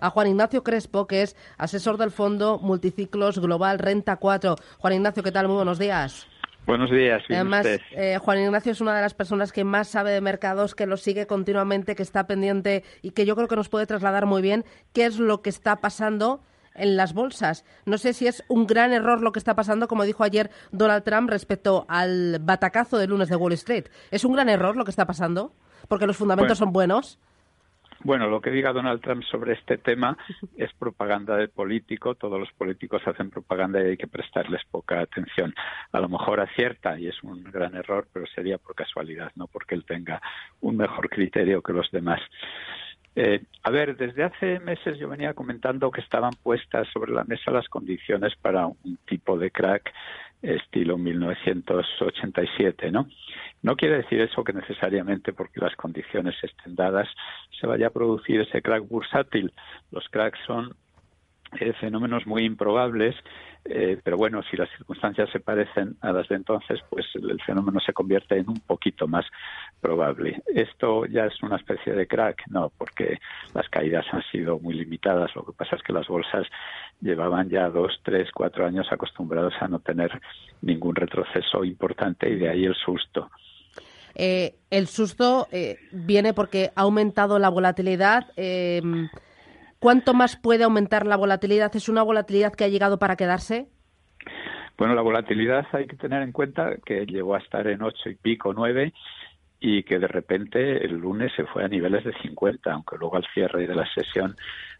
A Juan Ignacio Crespo, que es asesor del fondo Multiciclos Global Renta 4. Juan Ignacio, ¿qué tal? Muy buenos días. Buenos días. Además, eh, Juan Ignacio es una de las personas que más sabe de mercados, que lo sigue continuamente, que está pendiente y que yo creo que nos puede trasladar muy bien qué es lo que está pasando en las bolsas. No sé si es un gran error lo que está pasando, como dijo ayer Donald Trump respecto al batacazo de lunes de Wall Street. ¿Es un gran error lo que está pasando? Porque los fundamentos son buenos. Bueno, lo que diga Donald Trump sobre este tema es propaganda de político. Todos los políticos hacen propaganda y hay que prestarles poca atención. A lo mejor acierta y es un gran error, pero sería por casualidad, no porque él tenga un mejor criterio que los demás. Eh, a ver, desde hace meses yo venía comentando que estaban puestas sobre la mesa las condiciones para un tipo de crack estilo 1987, ¿no? No quiere decir eso que necesariamente porque las condiciones estén dadas se vaya a producir ese crack bursátil. Los cracks son eh, fenómenos muy improbables eh, pero bueno, si las circunstancias se parecen a las de entonces, pues el, fenómeno se convierte en un poquito más probable. Esto ya es una especie de crack, no, porque las caídas han sido muy limitadas. Lo que pasa es que las bolsas llevaban ya dos, tres, cuatro años acostumbrados a no tener ningún retroceso importante y de ahí el susto. Eh, el susto eh, viene porque ha aumentado la volatilidad. ¿Cuánto más puede aumentar la volatilidad? ¿Es una volatilidad que ha llegado para quedarse? Bueno, la volatilidad hay que tener en cuenta que llegó a estar en ocho y pico, nueve, y que de repente el lunes se fue a niveles de 50, aunque luego al cierre de la sesión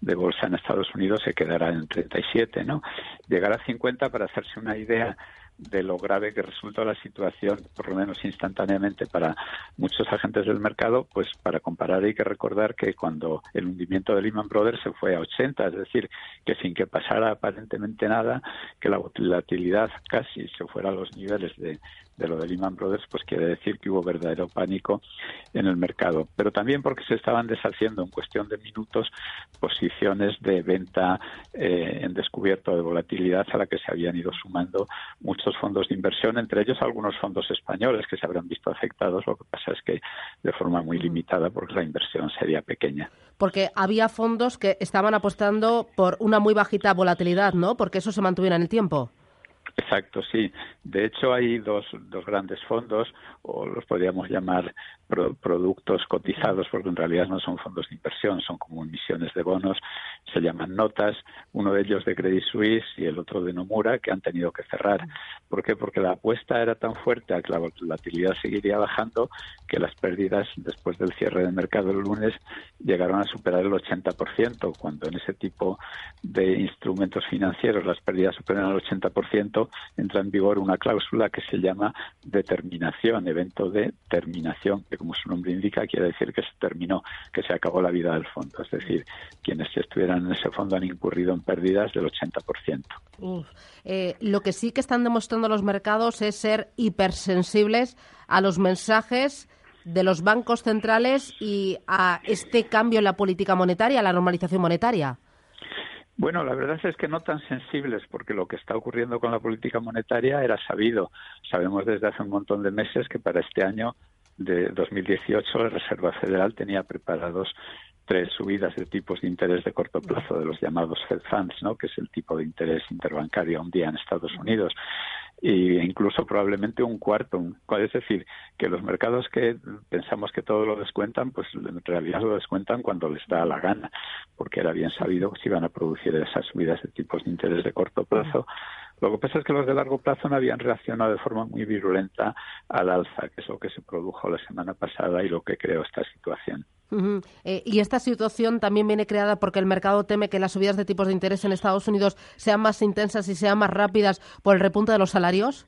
de bolsa en Estados Unidos se quedará en 37, ¿no? Llegar a 50 para hacerse una idea de lo grave que resultó la situación, por lo menos instantáneamente para muchos agentes del mercado, pues para comparar hay que recordar que cuando el hundimiento de Lehman Brothers se fue a 80, es decir, que sin que pasara aparentemente nada, que la volatilidad casi se fuera a los niveles de, de lo de Lehman Brothers, pues quiere decir que hubo verdadero pánico en el mercado. Pero también porque se estaban deshaciendo en cuestión de minutos posiciones de venta eh, en descubierto de volatilidad a la que se habían ido sumando muchos fondos de inversión, entre ellos algunos fondos españoles que se habrán visto afectados. Lo que pasa es que de forma muy limitada porque la inversión sería pequeña. Porque había fondos que estaban apostando por una muy bajita volatilidad, ¿no? Porque eso se mantuviera en el tiempo. Exacto, sí. De hecho, hay dos, dos grandes fondos, o los podríamos llamar productos cotizados, porque en realidad no son fondos de inversión, son como emisiones de bonos, se llaman notas, uno de ellos de Credit Suisse y el otro de Nomura, que han tenido que cerrar. ¿Por qué? Porque la apuesta era tan fuerte a que la volatilidad seguiría bajando que las pérdidas después del cierre del mercado el lunes llegaron a superar el 80%, cuando en ese tipo de instrumentos financieros las pérdidas superan el 80%, entra en vigor una cláusula que se llama determinación, evento de terminación, que como su nombre indica quiere decir que se terminó, que se acabó la vida del fondo. Es decir, quienes estuvieran en ese fondo han incurrido en pérdidas del 80%. Eh, lo que sí que están demostrando los mercados es ser hipersensibles a los mensajes de los bancos centrales y a este cambio en la política monetaria, a la normalización monetaria. Bueno, la verdad es que no tan sensibles, porque lo que está ocurriendo con la política monetaria era sabido. Sabemos desde hace un montón de meses que para este año de 2018 la Reserva Federal tenía preparados tres subidas de tipos de interés de corto plazo de los llamados Fed Funds, ¿no? que es el tipo de interés interbancario un día en Estados Unidos e incluso probablemente un cuarto. Es decir, que los mercados que pensamos que todo lo descuentan, pues en realidad lo descuentan cuando les da la gana, porque era bien sabido que se iban a producir esas subidas de tipos de interés de corto plazo. Lo que pasa es que los de largo plazo no habían reaccionado de forma muy virulenta al alza, que es lo que se produjo la semana pasada y lo que creó esta situación. Eh, y esta situación también viene creada porque el mercado teme que las subidas de tipos de interés en Estados Unidos sean más intensas y sean más rápidas por el repunte de los salarios.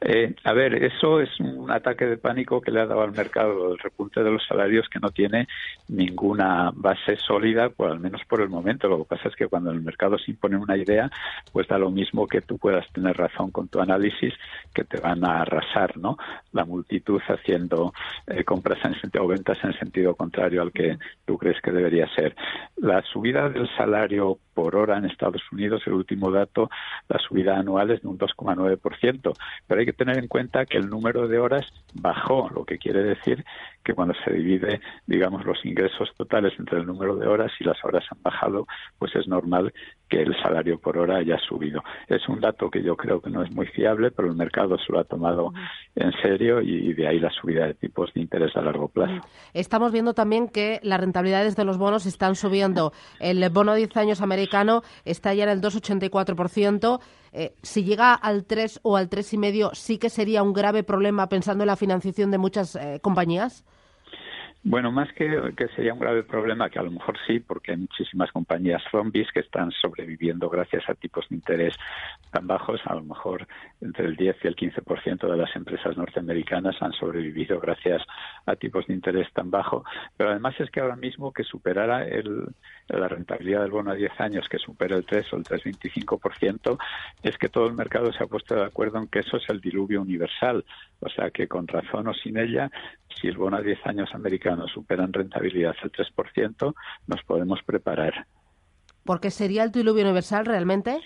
Eh, a ver, eso es un ataque de pánico que le ha dado al mercado el repunte de los salarios que no tiene ninguna base sólida, al menos por el momento. Lo que pasa es que cuando el mercado se impone una idea, pues da lo mismo que tú puedas tener razón con tu análisis, que te van a arrasar, ¿no? La multitud haciendo eh, compras en sentido, o ventas en sentido contrario al que tú crees que debería ser. La subida del salario por hora en Estados Unidos, el último dato, la subida anual es de un 2,9%. Pero hay que tener en cuenta que el número de horas bajó, lo que quiere decir que cuando se divide, digamos, los ingresos totales entre el número de horas y las horas han bajado, pues es normal que el salario por hora haya subido. Es un dato que yo creo que no es muy fiable, pero el mercado se lo ha tomado en serio y de ahí la subida de tipos de interés a largo plazo. Estamos viendo también que las rentabilidades de los bonos están subiendo. El bono de 10 años americano está ya en el 2,84%. Eh, si llega al 3 o al 3,5, sí que sería un grave problema pensando en la financiación de muchas eh, compañías. Bueno, más que, que sería un grave problema, que a lo mejor sí, porque hay muchísimas compañías zombies que están sobreviviendo gracias a tipos de interés tan bajos, a lo mejor entre el 10 y el 15% de las empresas norteamericanas han sobrevivido gracias a tipos de interés tan bajos. Pero además es que ahora mismo que superara el, la rentabilidad del bono a 10 años, que supera el 3 o el 3,25%, es que todo el mercado se ha puesto de acuerdo en que eso es el diluvio universal. O sea que con razón o sin ella, si el bono a 10 años americano supera en rentabilidad el 3%, nos podemos preparar. ¿Porque sería el diluvio universal realmente?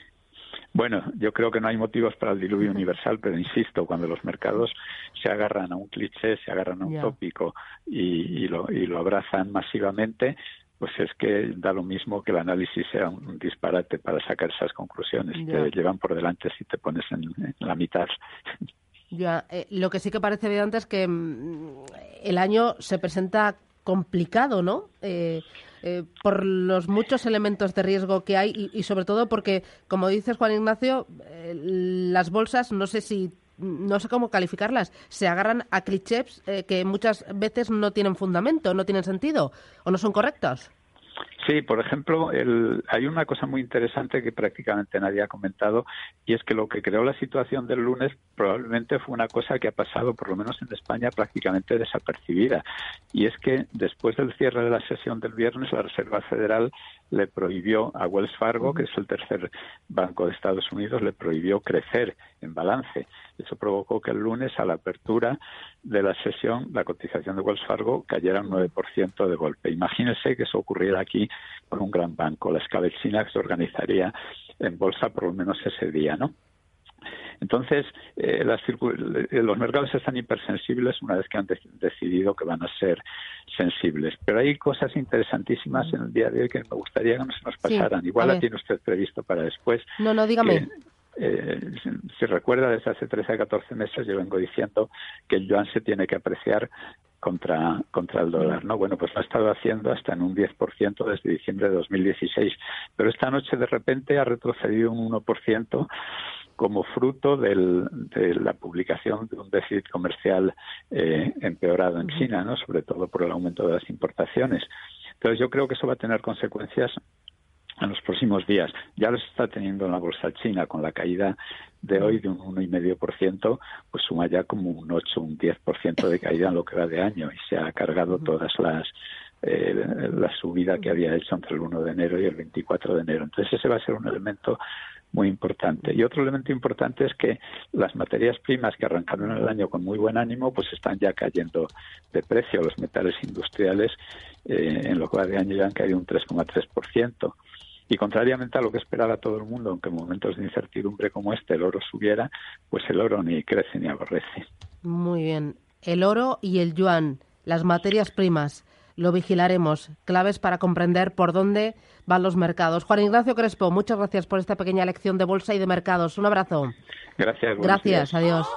Bueno, yo creo que no hay motivos para el diluvio universal, pero insisto, cuando los mercados se agarran a un cliché, se agarran a un tópico y, lo, y lo abrazan masivamente, pues es que da lo mismo que el análisis sea un, disparate para sacar esas conclusiones. Te llevan por delante si te pones en, la mitad. Ya, eh, lo que sí que parece evidente es que mm, el año se presenta complicado, ¿no? Eh, eh, por los muchos elementos de riesgo que hay y, sobre todo porque, como dices Juan Ignacio, eh, las bolsas, no sé si no sé cómo calificarlas, se agarran a clichés que muchas veces no tienen fundamento, no tienen sentido o no son correctos. Sí, por ejemplo, hay una cosa muy interesante que prácticamente nadie ha comentado y es que lo que creó la situación del lunes probablemente fue una cosa que ha pasado, por lo menos en España, prácticamente desapercibida. Y es que después del cierre de la sesión del viernes, la Reserva Federal le prohibió a Wells Fargo, que es el tercer banco de Estados Unidos, le prohibió crecer en balance. Eso provocó que el lunes, a la apertura de la sesión, la cotización de Wells Fargo cayera un 9% de golpe. Imagínense que eso ocurriera aquí con un gran banco. La escabechina se organizaría en bolsa por lo menos ese día, ¿no? Entonces, eh, eh, los mercados están hipersensibles una vez que han decidido que van a ser sensibles. Pero hay cosas interesantísimas en el día de hoy que me gustaría que no se nos pasaran. Igual la tiene usted previsto para después. No, no, dígame. Eh, si recuerda, desde hace 13 a 14 meses yo vengo diciendo que el yuan se tiene que apreciar contra, contra el dólar. ¿no? Bueno, pues lo ha estado haciendo hasta en un 10% desde diciembre de 2016. Pero esta noche de repente ha retrocedido un 1% como fruto del, de la publicación de un déficit comercial eh, empeorado en China, ¿no? sobre todo por el aumento de las importaciones. Entonces yo creo que eso va a tener consecuencias en los próximos días. Ya lo está teniendo en la bolsa china con la caída de hoy de un 1,5%, pues suma ya como un 8, un 10% de caída en lo que va de año y se ha cargado todas las eh, la subida que había hecho entre el 1 de enero y el 24 de enero. Entonces ese va a ser un elemento muy importante. Y otro elemento importante es que las materias primas que arrancaron el año con muy buen ánimo, pues están ya cayendo de precio. Los metales industriales eh, en lo que va de año ya han caído un 3,3%. Y contrariamente a lo que esperaba todo el mundo, aunque en momentos de incertidumbre como este el oro subiera, pues el oro ni crece ni aborrece. Muy bien. El oro y el yuan, las materias primas, lo vigilaremos. Claves para comprender por dónde van los mercados. Juan Ignacio Crespo, muchas gracias por esta pequeña lección de bolsa y de mercados. Un abrazo. Gracias. Gracias, adiós.